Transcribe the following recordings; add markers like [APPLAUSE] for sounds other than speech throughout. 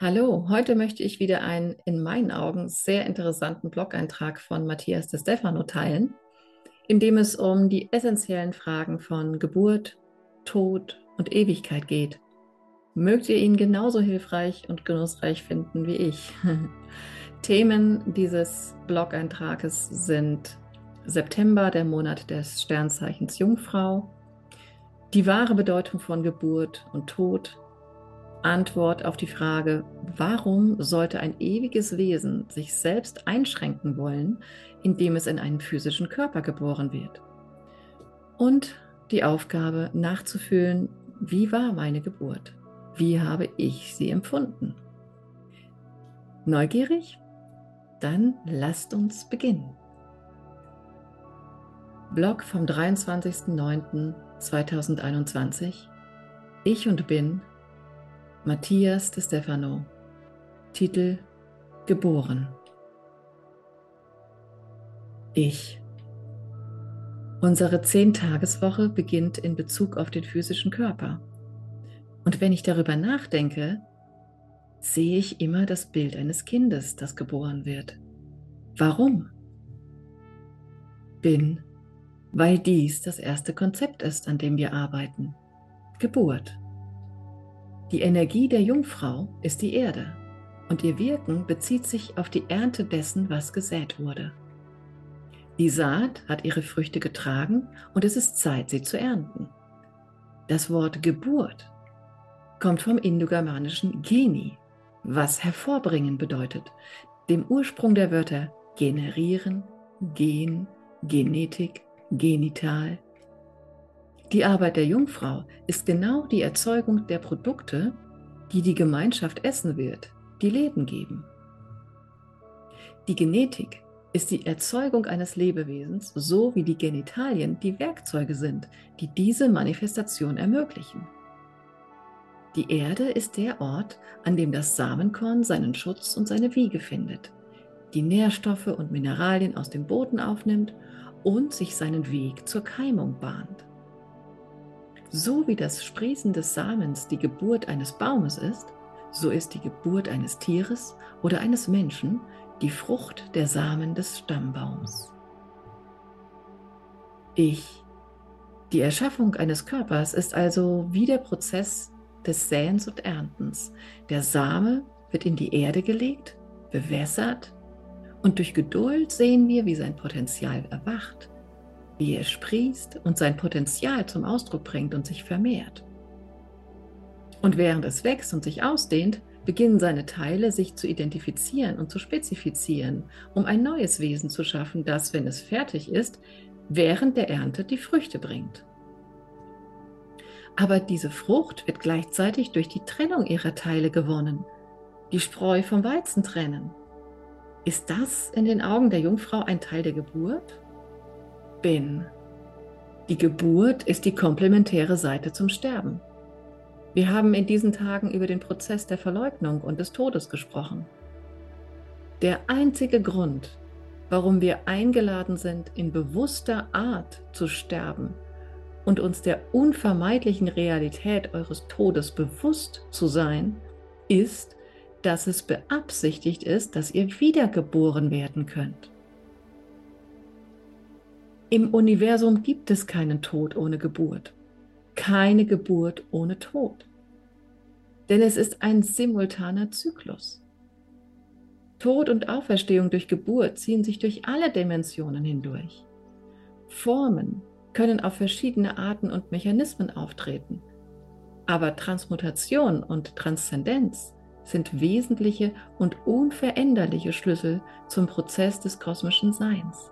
Hallo, heute möchte ich wieder einen in meinen Augen sehr interessanten Blog-Eintrag von Matthias de Stefano teilen, in dem es um die essentiellen Fragen von Geburt, Tod und Ewigkeit geht. Mögt ihr ihn genauso hilfreich und genussreich finden wie ich? [LAUGHS] Themen dieses Blog-Eintrages sind September, der Monat des Sternzeichens Jungfrau, die wahre Bedeutung von Geburt und Tod, Antwort auf die Frage, warum sollte ein ewiges Wesen sich selbst einschränken wollen, indem es in einen physischen Körper geboren wird? Und die Aufgabe nachzufühlen, wie war meine Geburt? Wie habe ich sie empfunden? Neugierig? Dann lasst uns beginnen. Blog vom 23.09.2021 Ich und bin Matthias de Stefano. Titel Geboren. Ich. Unsere Zehntageswoche beginnt in Bezug auf den physischen Körper. Und wenn ich darüber nachdenke, sehe ich immer das Bild eines Kindes, das geboren wird. Warum? Bin, weil dies das erste Konzept ist, an dem wir arbeiten. Geburt. Die Energie der Jungfrau ist die Erde und ihr Wirken bezieht sich auf die Ernte dessen, was gesät wurde. Die Saat hat ihre Früchte getragen und es ist Zeit, sie zu ernten. Das Wort Geburt kommt vom indogermanischen Geni, was hervorbringen bedeutet, dem Ursprung der Wörter generieren, gen, Genetik, genital, die Arbeit der Jungfrau ist genau die Erzeugung der Produkte, die die Gemeinschaft essen wird, die Leben geben. Die Genetik ist die Erzeugung eines Lebewesens, so wie die Genitalien die Werkzeuge sind, die diese Manifestation ermöglichen. Die Erde ist der Ort, an dem das Samenkorn seinen Schutz und seine Wiege findet, die Nährstoffe und Mineralien aus dem Boden aufnimmt und sich seinen Weg zur Keimung bahnt. So wie das Sprießen des Samens die Geburt eines Baumes ist, so ist die Geburt eines Tieres oder eines Menschen die Frucht der Samen des Stammbaums. Ich. Die Erschaffung eines Körpers ist also wie der Prozess des Säens und Erntens. Der Same wird in die Erde gelegt, bewässert und durch Geduld sehen wir, wie sein Potenzial erwacht wie er sprießt und sein Potenzial zum Ausdruck bringt und sich vermehrt. Und während es wächst und sich ausdehnt, beginnen seine Teile sich zu identifizieren und zu spezifizieren, um ein neues Wesen zu schaffen, das, wenn es fertig ist, während der Ernte die Früchte bringt. Aber diese Frucht wird gleichzeitig durch die Trennung ihrer Teile gewonnen, die Spreu vom Weizen trennen. Ist das in den Augen der Jungfrau ein Teil der Geburt? Bin. Die Geburt ist die komplementäre Seite zum Sterben. Wir haben in diesen Tagen über den Prozess der Verleugnung und des Todes gesprochen. Der einzige Grund, warum wir eingeladen sind, in bewusster Art zu sterben und uns der unvermeidlichen Realität eures Todes bewusst zu sein, ist, dass es beabsichtigt ist, dass ihr wiedergeboren werden könnt. Im Universum gibt es keinen Tod ohne Geburt, keine Geburt ohne Tod. Denn es ist ein simultaner Zyklus. Tod und Auferstehung durch Geburt ziehen sich durch alle Dimensionen hindurch. Formen können auf verschiedene Arten und Mechanismen auftreten. Aber Transmutation und Transzendenz sind wesentliche und unveränderliche Schlüssel zum Prozess des kosmischen Seins.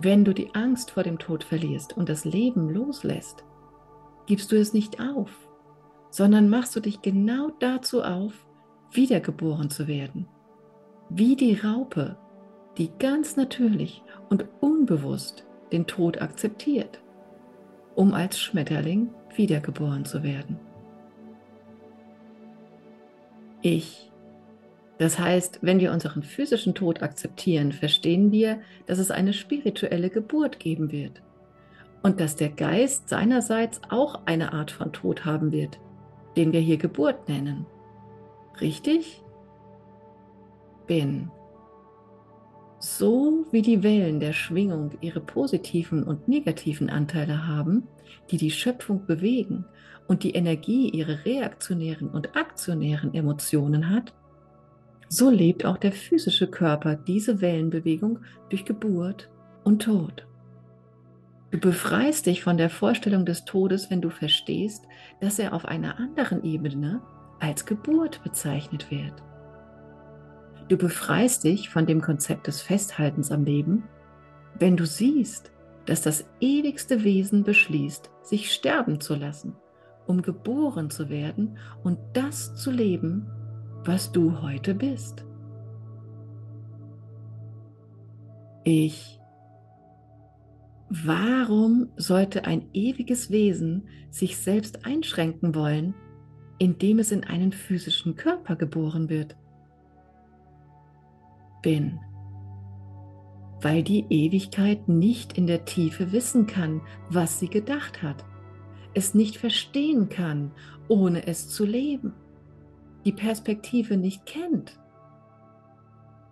Wenn du die Angst vor dem Tod verlierst und das Leben loslässt, gibst du es nicht auf, sondern machst du dich genau dazu auf, wiedergeboren zu werden. Wie die Raupe, die ganz natürlich und unbewusst den Tod akzeptiert, um als Schmetterling wiedergeboren zu werden. Ich das heißt, wenn wir unseren physischen Tod akzeptieren, verstehen wir, dass es eine spirituelle Geburt geben wird und dass der Geist seinerseits auch eine Art von Tod haben wird, den wir hier Geburt nennen. Richtig? Bin. So wie die Wellen der Schwingung ihre positiven und negativen Anteile haben, die die Schöpfung bewegen und die Energie ihre reaktionären und aktionären Emotionen hat, so lebt auch der physische Körper diese Wellenbewegung durch Geburt und Tod. Du befreist dich von der Vorstellung des Todes, wenn du verstehst, dass er auf einer anderen Ebene als Geburt bezeichnet wird. Du befreist dich von dem Konzept des Festhaltens am Leben, wenn du siehst, dass das ewigste Wesen beschließt, sich sterben zu lassen, um geboren zu werden und das zu leben, was du heute bist. Ich. Warum sollte ein ewiges Wesen sich selbst einschränken wollen, indem es in einen physischen Körper geboren wird? Bin. Weil die Ewigkeit nicht in der Tiefe wissen kann, was sie gedacht hat, es nicht verstehen kann, ohne es zu leben die Perspektive nicht kennt,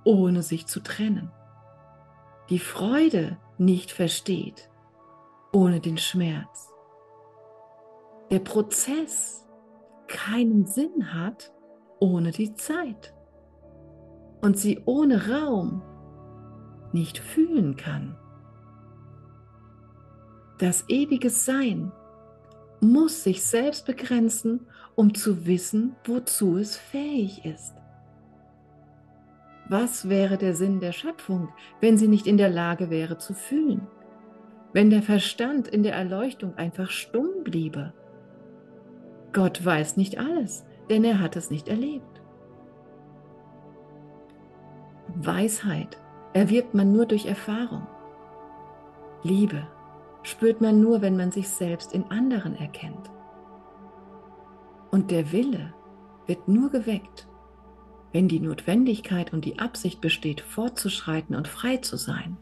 ohne sich zu trennen, die Freude nicht versteht, ohne den Schmerz, der Prozess keinen Sinn hat, ohne die Zeit und sie ohne Raum nicht fühlen kann. Das ewige Sein muss sich selbst begrenzen um zu wissen, wozu es fähig ist. Was wäre der Sinn der Schöpfung, wenn sie nicht in der Lage wäre zu fühlen? Wenn der Verstand in der Erleuchtung einfach stumm bliebe? Gott weiß nicht alles, denn er hat es nicht erlebt. Weisheit erwirbt man nur durch Erfahrung. Liebe spürt man nur, wenn man sich selbst in anderen erkennt. Und der Wille wird nur geweckt, wenn die Notwendigkeit und die Absicht besteht, fortzuschreiten und frei zu sein.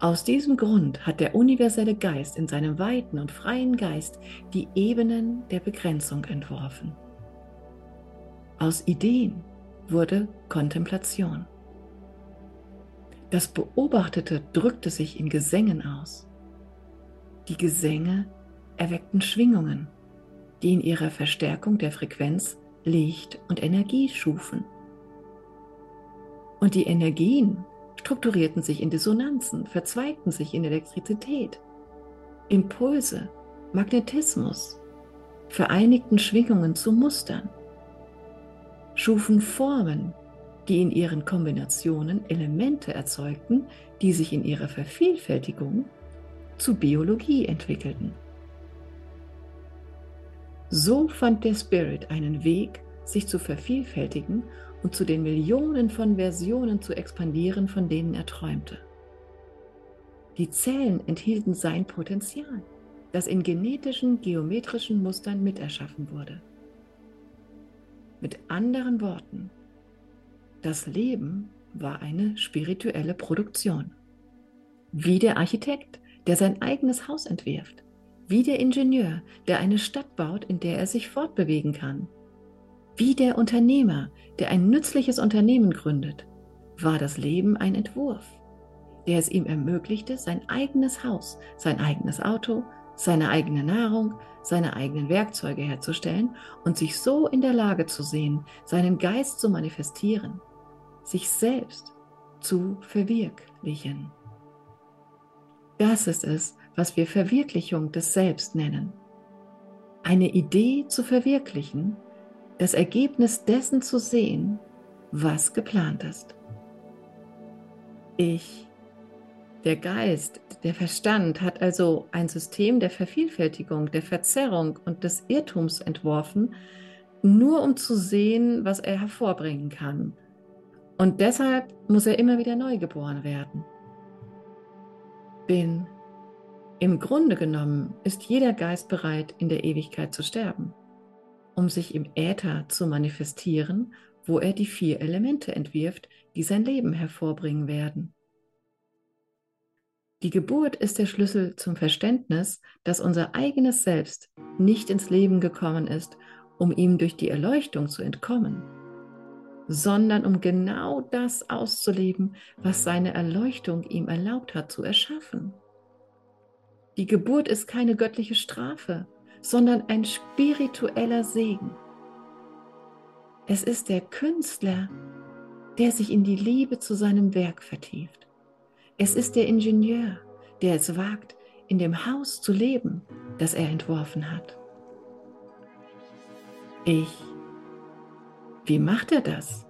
Aus diesem Grund hat der universelle Geist in seinem weiten und freien Geist die Ebenen der Begrenzung entworfen. Aus Ideen wurde Kontemplation. Das Beobachtete drückte sich in Gesängen aus. Die Gesänge erweckten Schwingungen die in ihrer Verstärkung der Frequenz Licht und Energie schufen. Und die Energien strukturierten sich in Dissonanzen, verzweigten sich in Elektrizität, Impulse, Magnetismus, vereinigten Schwingungen zu Mustern, schufen Formen, die in ihren Kombinationen Elemente erzeugten, die sich in ihrer Vervielfältigung zu Biologie entwickelten. So fand der Spirit einen Weg, sich zu vervielfältigen und zu den Millionen von Versionen zu expandieren, von denen er träumte. Die Zellen enthielten sein Potenzial, das in genetischen, geometrischen Mustern miterschaffen wurde. Mit anderen Worten, das Leben war eine spirituelle Produktion. Wie der Architekt, der sein eigenes Haus entwirft wie der Ingenieur, der eine Stadt baut, in der er sich fortbewegen kann. Wie der Unternehmer, der ein nützliches Unternehmen gründet, war das Leben ein Entwurf, der es ihm ermöglichte, sein eigenes Haus, sein eigenes Auto, seine eigene Nahrung, seine eigenen Werkzeuge herzustellen und sich so in der Lage zu sehen, seinen Geist zu manifestieren, sich selbst zu verwirklichen. Das ist es, was wir Verwirklichung des Selbst nennen. Eine Idee zu verwirklichen, das Ergebnis dessen zu sehen, was geplant ist. Ich, der Geist, der Verstand hat also ein System der Vervielfältigung, der Verzerrung und des Irrtums entworfen, nur um zu sehen, was er hervorbringen kann. Und deshalb muss er immer wieder neu geboren werden. Bin im Grunde genommen ist jeder Geist bereit, in der Ewigkeit zu sterben, um sich im Äther zu manifestieren, wo er die vier Elemente entwirft, die sein Leben hervorbringen werden. Die Geburt ist der Schlüssel zum Verständnis, dass unser eigenes Selbst nicht ins Leben gekommen ist, um ihm durch die Erleuchtung zu entkommen, sondern um genau das auszuleben, was seine Erleuchtung ihm erlaubt hat zu erschaffen. Die Geburt ist keine göttliche Strafe, sondern ein spiritueller Segen. Es ist der Künstler, der sich in die Liebe zu seinem Werk vertieft. Es ist der Ingenieur, der es wagt, in dem Haus zu leben, das er entworfen hat. Ich. Wie macht er das?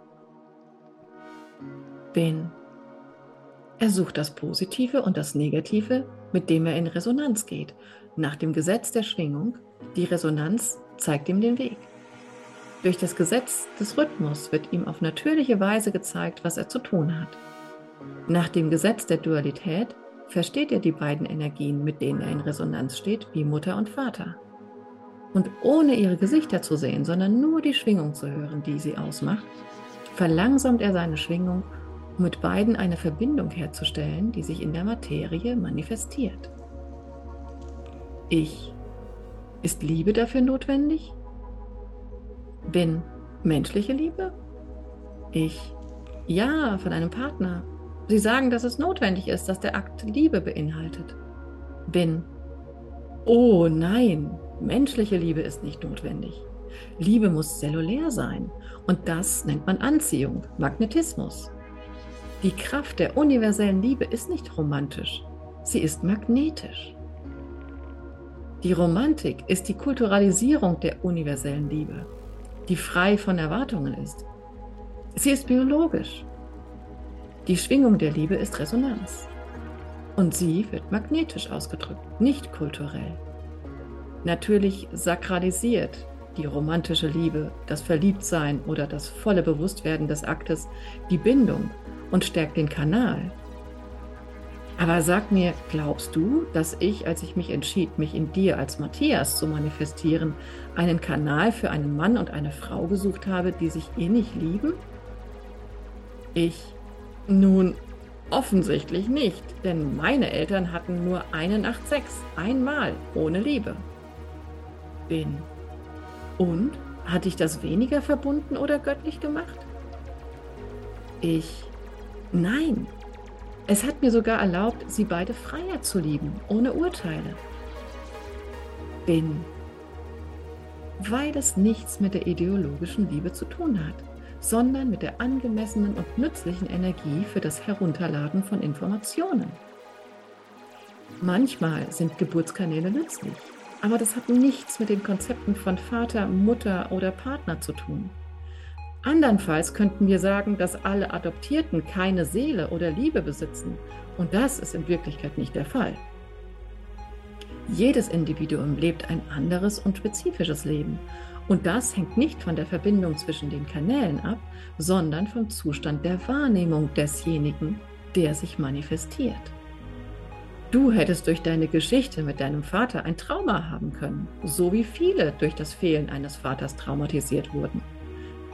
Bin. Er sucht das Positive und das Negative, mit dem er in Resonanz geht. Nach dem Gesetz der Schwingung, die Resonanz zeigt ihm den Weg. Durch das Gesetz des Rhythmus wird ihm auf natürliche Weise gezeigt, was er zu tun hat. Nach dem Gesetz der Dualität versteht er die beiden Energien, mit denen er in Resonanz steht, wie Mutter und Vater. Und ohne ihre Gesichter zu sehen, sondern nur die Schwingung zu hören, die sie ausmacht, verlangsamt er seine Schwingung, um mit beiden eine Verbindung herzustellen, die sich in der Materie manifestiert. Ich. Ist Liebe dafür notwendig? Bin menschliche Liebe? Ich. Ja, von einem Partner, Sie sagen, dass es notwendig ist, dass der Akt Liebe beinhaltet. Bin. Oh nein, menschliche Liebe ist nicht notwendig. Liebe muss zellulär sein und das nennt man Anziehung, Magnetismus. Die Kraft der universellen Liebe ist nicht romantisch, sie ist magnetisch. Die Romantik ist die Kulturalisierung der universellen Liebe, die frei von Erwartungen ist. Sie ist biologisch, die Schwingung der Liebe ist Resonanz. Und sie wird magnetisch ausgedrückt, nicht kulturell. Natürlich sakralisiert die romantische Liebe, das Verliebtsein oder das volle Bewusstwerden des Aktes die Bindung und stärkt den Kanal. Aber sag mir, glaubst du, dass ich, als ich mich entschied, mich in dir als Matthias zu manifestieren, einen Kanal für einen Mann und eine Frau gesucht habe, die sich innig lieben? Ich nun, offensichtlich nicht, denn meine Eltern hatten nur eine Nacht Sex, einmal, ohne Liebe. Bin. Und? Hat dich das weniger verbunden oder göttlich gemacht? Ich. Nein. Es hat mir sogar erlaubt, sie beide freier zu lieben, ohne Urteile. Bin. Weil es nichts mit der ideologischen Liebe zu tun hat sondern mit der angemessenen und nützlichen Energie für das Herunterladen von Informationen. Manchmal sind Geburtskanäle nützlich, aber das hat nichts mit den Konzepten von Vater, Mutter oder Partner zu tun. Andernfalls könnten wir sagen, dass alle Adoptierten keine Seele oder Liebe besitzen, und das ist in Wirklichkeit nicht der Fall. Jedes Individuum lebt ein anderes und spezifisches Leben und das hängt nicht von der Verbindung zwischen den Kanälen ab, sondern vom Zustand der Wahrnehmung desjenigen, der sich manifestiert. Du hättest durch deine Geschichte mit deinem Vater ein Trauma haben können, so wie viele durch das Fehlen eines Vaters traumatisiert wurden.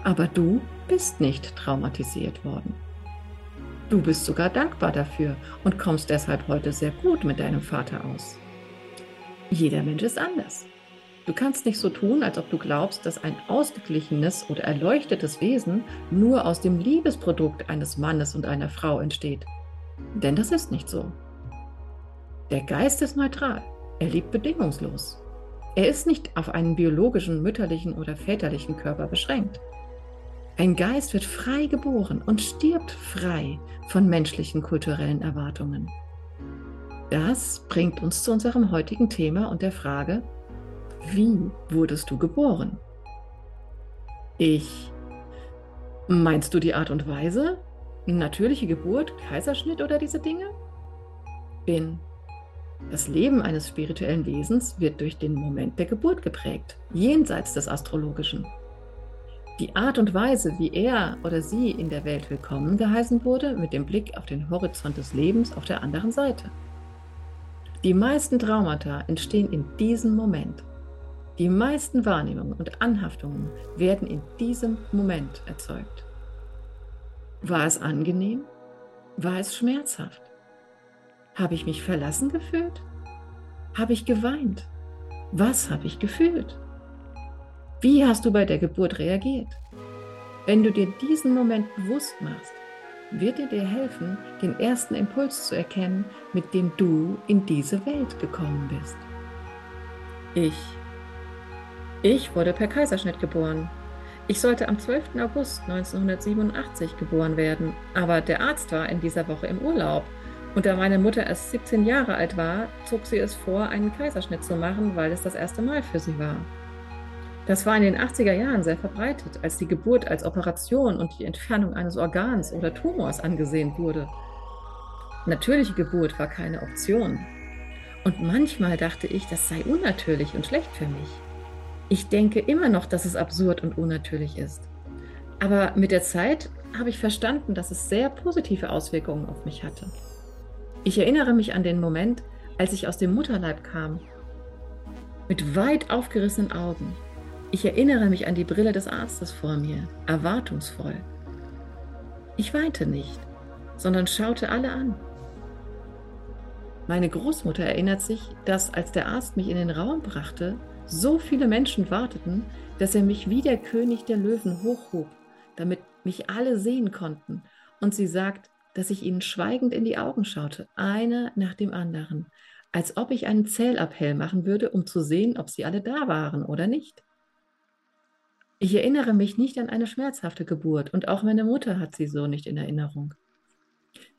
Aber du bist nicht traumatisiert worden. Du bist sogar dankbar dafür und kommst deshalb heute sehr gut mit deinem Vater aus. Jeder Mensch ist anders. Du kannst nicht so tun, als ob du glaubst, dass ein ausgeglichenes oder erleuchtetes Wesen nur aus dem Liebesprodukt eines Mannes und einer Frau entsteht. Denn das ist nicht so. Der Geist ist neutral. Er liebt bedingungslos. Er ist nicht auf einen biologischen, mütterlichen oder väterlichen Körper beschränkt. Ein Geist wird frei geboren und stirbt frei von menschlichen kulturellen Erwartungen. Das bringt uns zu unserem heutigen Thema und der Frage, wie wurdest du geboren? Ich. Meinst du die Art und Weise? Natürliche Geburt, Kaiserschnitt oder diese Dinge? Bin. Das Leben eines spirituellen Wesens wird durch den Moment der Geburt geprägt, jenseits des Astrologischen. Die Art und Weise, wie er oder sie in der Welt willkommen geheißen wurde, mit dem Blick auf den Horizont des Lebens auf der anderen Seite. Die meisten Traumata entstehen in diesem Moment. Die meisten Wahrnehmungen und Anhaftungen werden in diesem Moment erzeugt. War es angenehm? War es schmerzhaft? Habe ich mich verlassen gefühlt? Habe ich geweint? Was habe ich gefühlt? Wie hast du bei der Geburt reagiert? Wenn du dir diesen Moment bewusst machst, wird er dir helfen, den ersten Impuls zu erkennen, mit dem du in diese Welt gekommen bist. Ich. Ich wurde per Kaiserschnitt geboren. Ich sollte am 12. August 1987 geboren werden, aber der Arzt war in dieser Woche im Urlaub. Und da meine Mutter erst 17 Jahre alt war, zog sie es vor, einen Kaiserschnitt zu machen, weil es das erste Mal für sie war. Das war in den 80er Jahren sehr verbreitet, als die Geburt als Operation und die Entfernung eines Organs oder Tumors angesehen wurde. Natürliche Geburt war keine Option. Und manchmal dachte ich, das sei unnatürlich und schlecht für mich. Ich denke immer noch, dass es absurd und unnatürlich ist. Aber mit der Zeit habe ich verstanden, dass es sehr positive Auswirkungen auf mich hatte. Ich erinnere mich an den Moment, als ich aus dem Mutterleib kam, mit weit aufgerissenen Augen, ich erinnere mich an die Brille des Arztes vor mir, erwartungsvoll. Ich weinte nicht, sondern schaute alle an. Meine Großmutter erinnert sich, dass als der Arzt mich in den Raum brachte, so viele Menschen warteten, dass er mich wie der König der Löwen hochhob, damit mich alle sehen konnten. Und sie sagt, dass ich ihnen schweigend in die Augen schaute, einer nach dem anderen, als ob ich einen Zählappell machen würde, um zu sehen, ob sie alle da waren oder nicht. Ich erinnere mich nicht an eine schmerzhafte Geburt und auch meine Mutter hat sie so nicht in Erinnerung.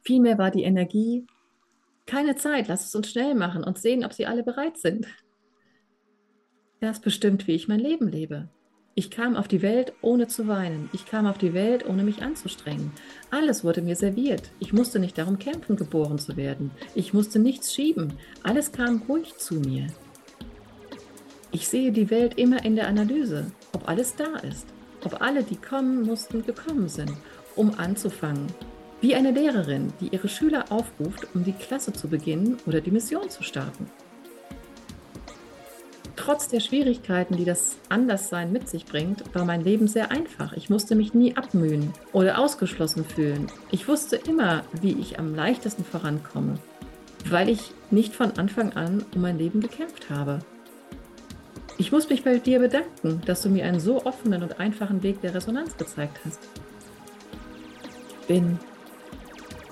Vielmehr war die Energie, keine Zeit, lass es uns schnell machen und sehen, ob sie alle bereit sind. Das bestimmt, wie ich mein Leben lebe. Ich kam auf die Welt, ohne zu weinen. Ich kam auf die Welt, ohne mich anzustrengen. Alles wurde mir serviert. Ich musste nicht darum kämpfen, geboren zu werden. Ich musste nichts schieben. Alles kam ruhig zu mir. Ich sehe die Welt immer in der Analyse ob alles da ist, ob alle, die kommen mussten, gekommen sind, um anzufangen. Wie eine Lehrerin, die ihre Schüler aufruft, um die Klasse zu beginnen oder die Mission zu starten. Trotz der Schwierigkeiten, die das Anderssein mit sich bringt, war mein Leben sehr einfach. Ich musste mich nie abmühen oder ausgeschlossen fühlen. Ich wusste immer, wie ich am leichtesten vorankomme, weil ich nicht von Anfang an um mein Leben gekämpft habe. Ich muss mich bei dir bedanken, dass du mir einen so offenen und einfachen Weg der Resonanz gezeigt hast. Bin.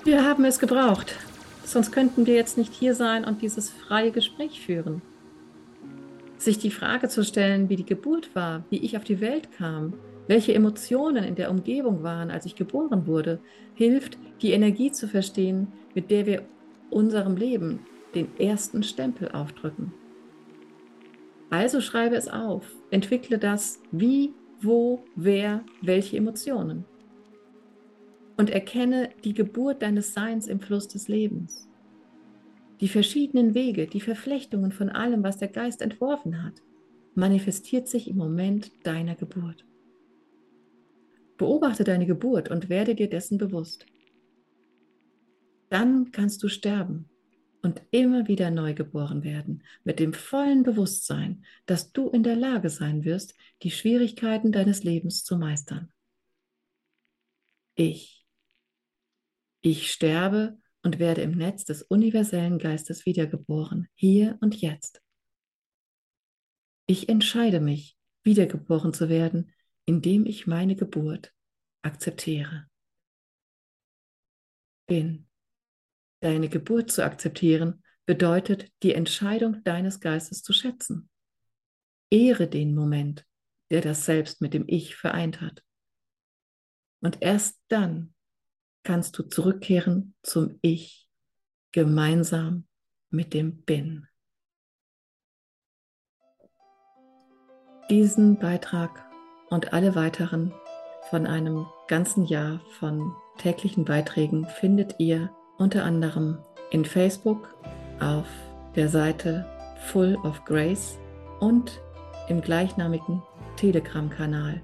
Wir haben es gebraucht. Sonst könnten wir jetzt nicht hier sein und dieses freie Gespräch führen. Sich die Frage zu stellen, wie die Geburt war, wie ich auf die Welt kam, welche Emotionen in der Umgebung waren, als ich geboren wurde, hilft, die Energie zu verstehen, mit der wir unserem Leben den ersten Stempel aufdrücken. Also schreibe es auf, entwickle das wie, wo, wer, welche Emotionen. Und erkenne die Geburt deines Seins im Fluss des Lebens. Die verschiedenen Wege, die Verflechtungen von allem, was der Geist entworfen hat, manifestiert sich im Moment deiner Geburt. Beobachte deine Geburt und werde dir dessen bewusst. Dann kannst du sterben und immer wieder neu geboren werden, mit dem vollen Bewusstsein, dass du in der Lage sein wirst, die Schwierigkeiten deines Lebens zu meistern. Ich. Ich sterbe und werde im Netz des universellen Geistes wiedergeboren, hier und jetzt. Ich entscheide mich, wiedergeboren zu werden, indem ich meine Geburt akzeptiere. Bin. Deine Geburt zu akzeptieren bedeutet, die Entscheidung deines Geistes zu schätzen. Ehre den Moment, der das Selbst mit dem Ich vereint hat. Und erst dann kannst du zurückkehren zum Ich, gemeinsam mit dem Bin. Diesen Beitrag und alle weiteren von einem ganzen Jahr von täglichen Beiträgen findet ihr unter anderem in Facebook auf der Seite Full of Grace und im gleichnamigen Telegram-Kanal.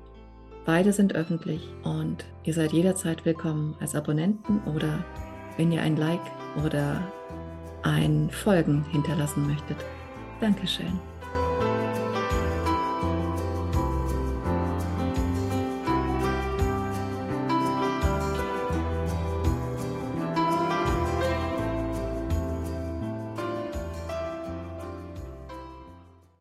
Beide sind öffentlich und ihr seid jederzeit willkommen als Abonnenten oder wenn ihr ein Like oder ein Folgen hinterlassen möchtet. Dankeschön.